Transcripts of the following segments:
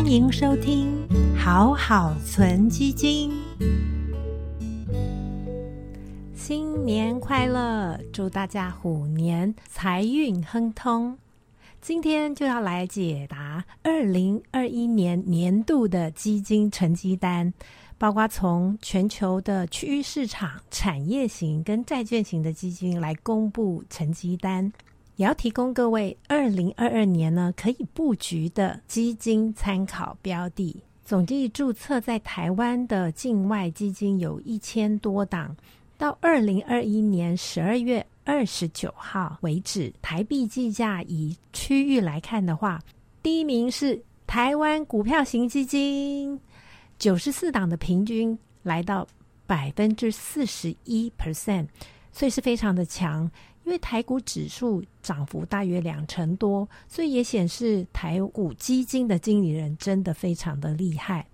欢迎收听好好存基金。新年快乐！祝大家虎年财运亨通。今天就要来解答二零二一年年度的基金成绩单，包括从全球的区域市场、产业型跟债券型的基金来公布成绩单。也要提供各位二零二二年呢可以布局的基金参考标的。总计注册在台湾的境外基金有一千多档。到二零二一年十二月二十九号为止，台币计价以区域来看的话，第一名是台湾股票型基金，九十四档的平均来到百分之四十一 percent，所以是非常的强。因为台股指数涨幅大约两成多，所以也显示台股基金的经理人真的非常的厉害。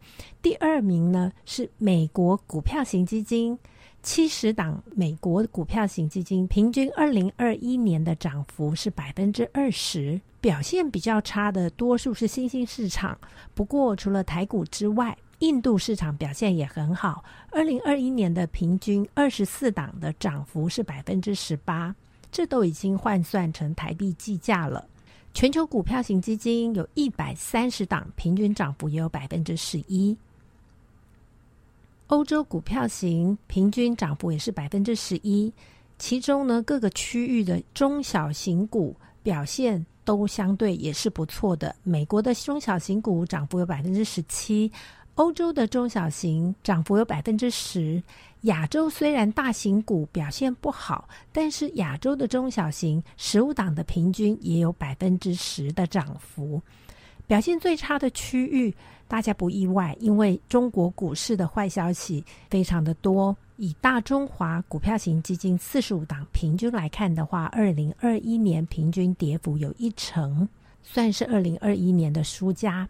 第二名呢是美国股票型基金，七十档美国股票型基金平均二零二一年的涨幅是百分之二十，表现比较差的多数是新兴市场。不过除了台股之外，印度市场表现也很好，二零二一年的平均二十四档的涨幅是百分之十八。这都已经换算成台币计价了。全球股票型基金有一百三十档，平均涨幅也有百分之十一。欧洲股票型平均涨幅也是百分之十一。其中呢，各个区域的中小型股表现都相对也是不错的。美国的中小型股涨幅有百分之十七，欧洲的中小型涨幅有百分之十。亚洲虽然大型股表现不好，但是亚洲的中小型十五档的平均也有百分之十的涨幅。表现最差的区域，大家不意外，因为中国股市的坏消息非常的多。以大中华股票型基金四十五档平均来看的话，二零二一年平均跌幅有一成，算是二零二一年的输家。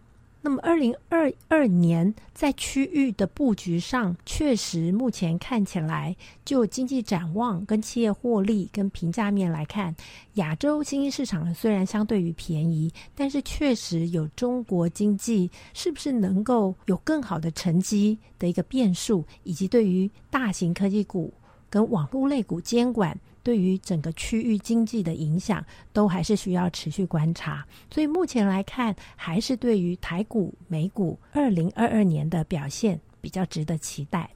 那么，二零二二年在区域的布局上，确实目前看起来，就经济展望、跟企业获利、跟评价面来看，亚洲新兴市场虽然相对于便宜，但是确实有中国经济是不是能够有更好的成绩的一个变数，以及对于大型科技股跟网络类股监管。对于整个区域经济的影响，都还是需要持续观察。所以目前来看，还是对于台股、美股二零二二年的表现比较值得期待。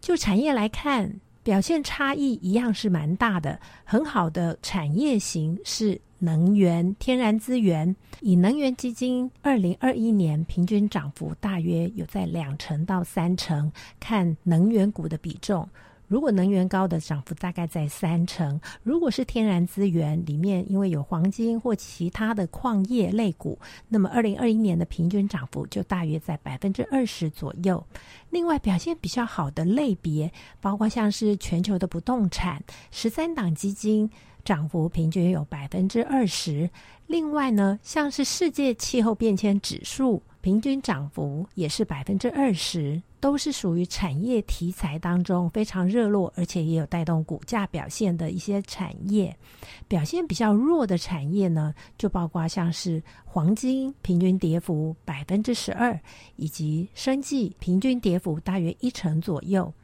就产业来看，表现差异一样是蛮大的。很好的产业型是能源、天然资源。以能源基金二零二一年平均涨幅大约有在两成到三成，看能源股的比重。如果能源高的涨幅大概在三成，如果是天然资源里面，因为有黄金或其他的矿业类股，那么二零二一年的平均涨幅就大约在百分之二十左右。另外表现比较好的类别，包括像是全球的不动产，十三档基金涨幅平均有百分之二十。另外呢，像是世界气候变迁指数。平均涨幅也是百分之二十，都是属于产业题材当中非常热络，而且也有带动股价表现的一些产业。表现比较弱的产业呢，就包括像是黄金，平均跌幅百分之十二，以及生计，平均跌幅大约一成左右。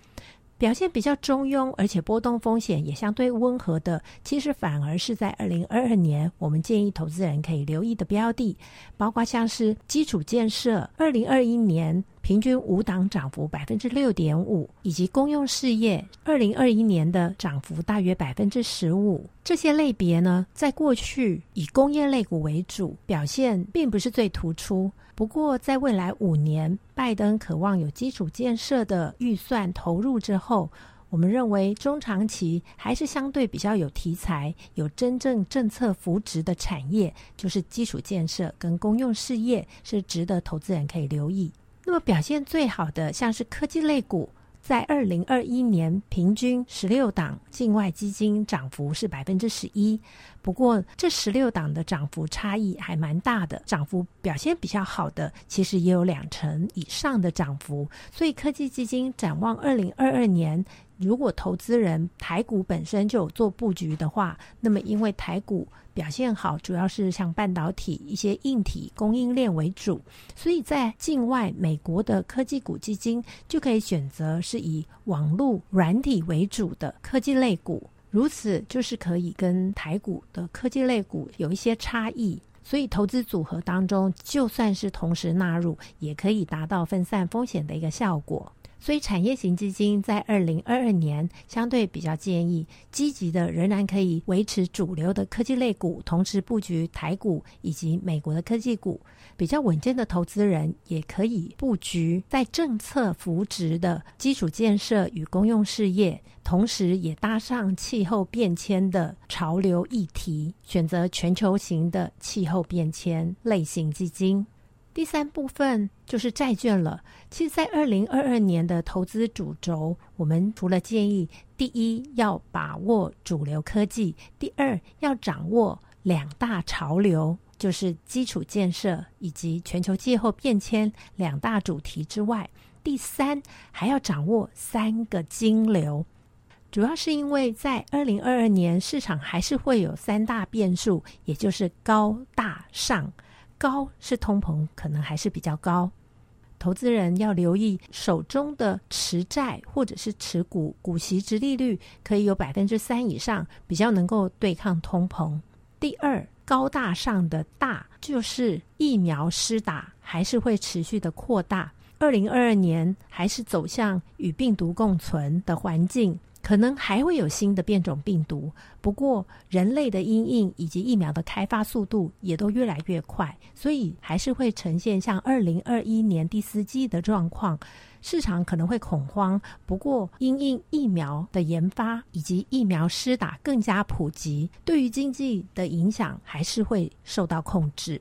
表现比较中庸，而且波动风险也相对温和的，其实反而是在二零二二年，我们建议投资人可以留意的标的，包括像是基础建设，二零二一年。平均五档涨幅百分之六点五，以及公用事业二零二一年的涨幅大约百分之十五。这些类别呢，在过去以工业类股为主，表现并不是最突出。不过，在未来五年，拜登渴望有基础建设的预算投入之后，我们认为中长期还是相对比较有题材、有真正政策扶植的产业，就是基础建设跟公用事业，是值得投资人可以留意。那么表现最好的，像是科技类股，在二零二一年平均十六档境外基金涨幅是百分之十一。不过这十六档的涨幅差异还蛮大的，涨幅表现比较好的，其实也有两成以上的涨幅。所以科技基金展望二零二二年，如果投资人台股本身就有做布局的话，那么因为台股表现好，主要是像半导体一些硬体供应链为主，所以在境外美国的科技股基金就可以选择是以网络软体为主的科技类股，如此就是可以跟台股的科技类股有一些差异。所以投资组合当中，就算是同时纳入，也可以达到分散风险的一个效果。所以，产业型基金在二零二二年相对比较建议积极的，仍然可以维持主流的科技类股，同时布局台股以及美国的科技股。比较稳健的投资人也可以布局在政策扶植的基础建设与公用事业，同时也搭上气候变迁的潮流议题，选择全球型的气候变迁类型基金。第三部分就是债券了。其实，在二零二二年的投资主轴，我们除了建议第一要把握主流科技，第二要掌握两大潮流，就是基础建设以及全球气候变迁两大主题之外，第三还要掌握三个金流。主要是因为在二零二二年市场还是会有三大变数，也就是高大上。高是通膨，可能还是比较高。投资人要留意手中的持债或者是持股股息值利率可以有百分之三以上，比较能够对抗通膨。第二，高大上的大就是疫苗施打还是会持续的扩大。二零二二年还是走向与病毒共存的环境。可能还会有新的变种病毒，不过人类的阴影以及疫苗的开发速度也都越来越快，所以还是会呈现像二零二一年第四季的状况，市场可能会恐慌。不过因应疫苗的研发以及疫苗施打更加普及，对于经济的影响还是会受到控制。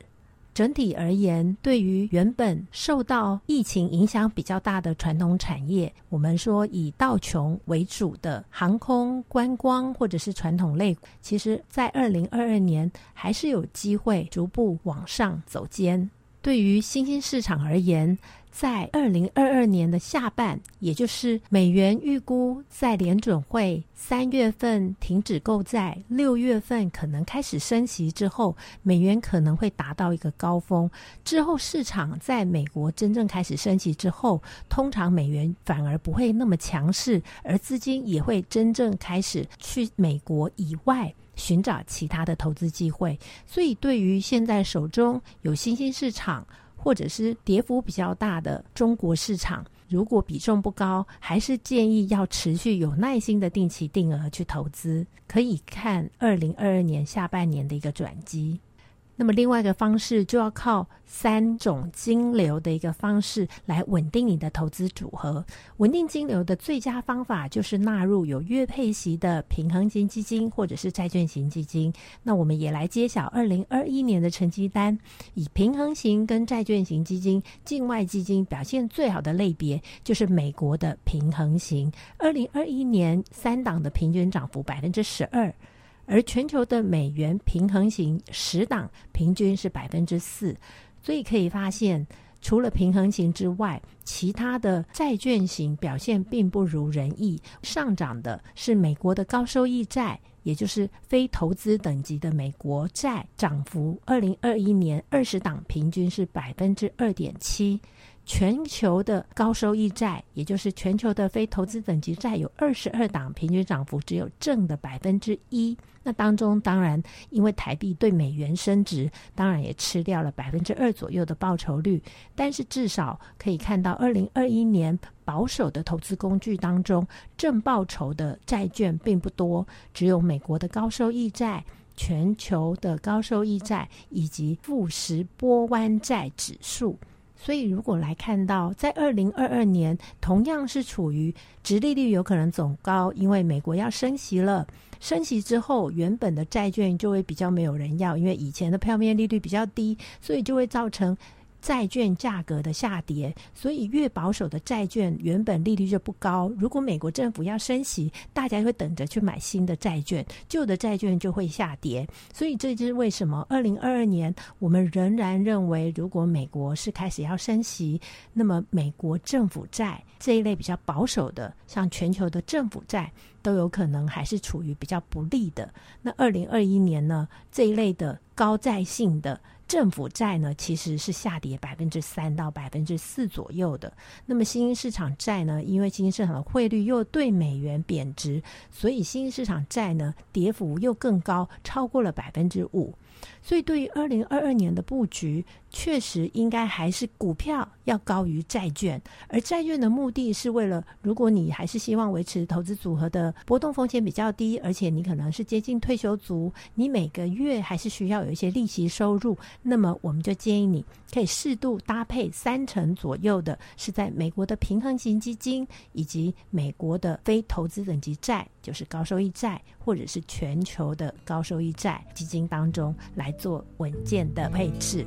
整体而言，对于原本受到疫情影响比较大的传统产业，我们说以道琼为主的航空、观光或者是传统类，其实在二零二二年还是有机会逐步往上走尖。对于新兴市场而言，在二零二二年的下半，也就是美元预估在联准会三月份停止购债，六月份可能开始升息之后，美元可能会达到一个高峰。之后市场在美国真正开始升息之后，通常美元反而不会那么强势，而资金也会真正开始去美国以外寻找其他的投资机会。所以，对于现在手中有新兴市场。或者是跌幅比较大的中国市场，如果比重不高，还是建议要持续有耐心的定期定额去投资，可以看二零二二年下半年的一个转机。那么另外一个方式就要靠三种金流的一个方式来稳定你的投资组合。稳定金流的最佳方法就是纳入有月配息的平衡型基金或者是债券型基金。那我们也来揭晓二零二一年的成绩单。以平衡型跟债券型基金、境外基金表现最好的类别就是美国的平衡型。二零二一年三档的平均涨幅百分之十二。而全球的美元平衡型十档平均是百分之四，所以可以发现，除了平衡型之外，其他的债券型表现并不如人意。上涨的是美国的高收益债，也就是非投资等级的美国债，涨幅二零二一年二十档平均是百分之二点七。全球的高收益债，也就是全球的非投资等级债，有二十二档，平均涨幅只有正的百分之一。那当中当然，因为台币对美元升值，当然也吃掉了百分之二左右的报酬率。但是至少可以看到，二零二一年保守的投资工具当中，正报酬的债券并不多，只有美国的高收益债、全球的高收益债以及富时波湾债指数。所以，如果来看到，在二零二二年，同样是处于直利率有可能走高，因为美国要升息了。升息之后，原本的债券就会比较没有人要，因为以前的票面利率比较低，所以就会造成债券价格的下跌，所以越保守的债券原本利率就不高。如果美国政府要升息，大家会等着去买新的债券，旧的债券就会下跌。所以这就是为什么二零二二年我们仍然认为，如果美国是开始要升息，那么美国政府债这一类比较保守的，像全球的政府债。都有可能还是处于比较不利的。那二零二一年呢，这一类的高债性的政府债呢，其实是下跌百分之三到百分之四左右的。那么新兴市场债呢，因为新兴市场的汇率又对美元贬值，所以新兴市场债呢，跌幅又更高，超过了百分之五。所以，对于二零二二年的布局，确实应该还是股票要高于债券。而债券的目的是为了，如果你还是希望维持投资组合的波动风险比较低，而且你可能是接近退休族，你每个月还是需要有一些利息收入，那么我们就建议你可以适度搭配三成左右的，是在美国的平衡型基金以及美国的非投资等级债，就是高收益债，或者是全球的高收益债基金当中。来做稳健的配置。